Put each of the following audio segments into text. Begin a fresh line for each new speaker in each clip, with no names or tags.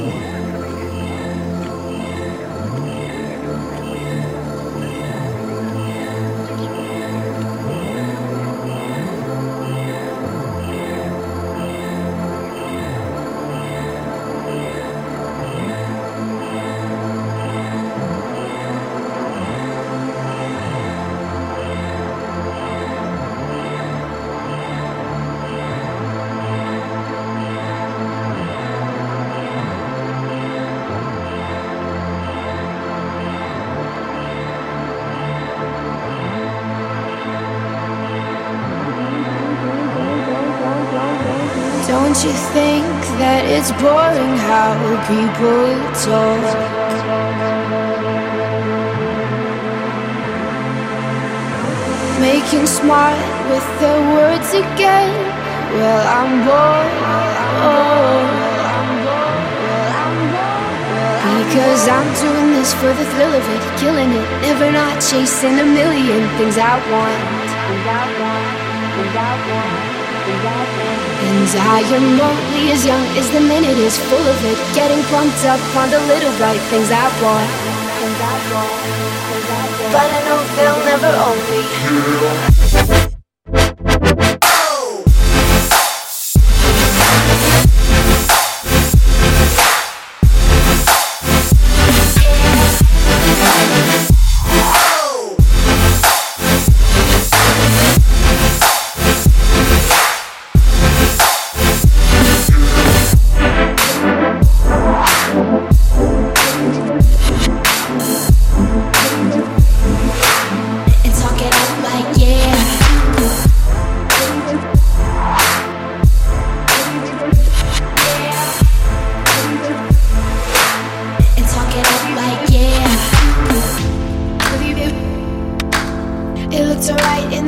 Don't you think that it's boring how people talk? Making smart with their words again. Well, I'm bored. Because I'm doing this for the thrill of it, killing it, never not chasing a million things I want. Things I want. Things I want. And I am only as young as the minute is full of it. Getting pumped up on the little bright things I want. But I know they'll never own me.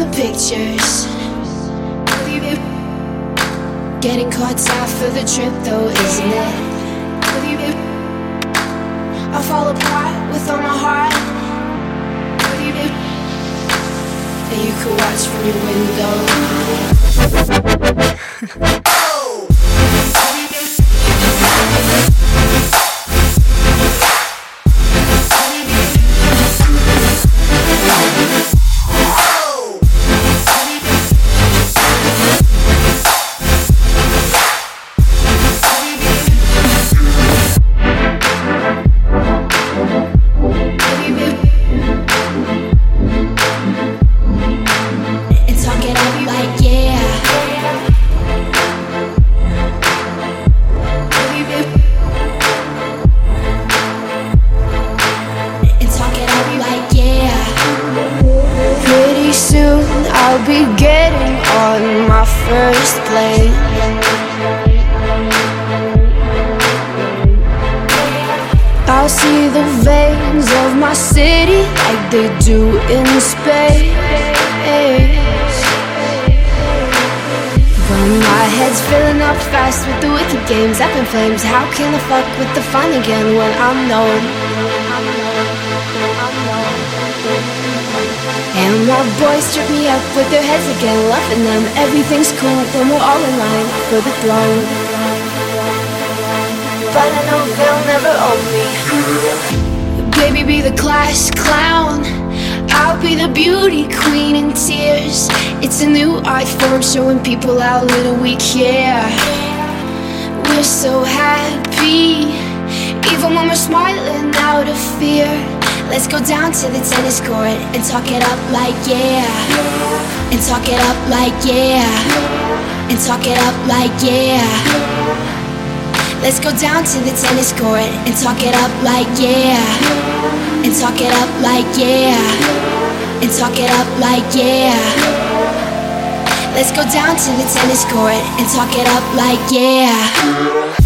The pictures. Getting caught out for the trip though, isn't it? I fall apart with all my heart. And you could watch from your window. Getting on my first plane. I'll see the veins of my city like they do in space. But my head's filling up fast with the wicked games up in flames. How can I fuck with the fun again when I'm known? And my boys trip me up with their heads again, loving them. Everything's cool when we're all in line for the throne. But I know they'll never own me. Baby, be the class clown. I'll be the beauty queen in tears. It's a new art form showing people how little we care. We're so happy, even when we're smiling out of fear. Let's go down to the tennis court and talk it up like yeah. And talk it up like yeah. And talk it up like yeah. Let's go down to the tennis court and talk it up like yeah. And talk it up like yeah. And talk it up like yeah. Let's go down to the tennis court and talk it up like yeah.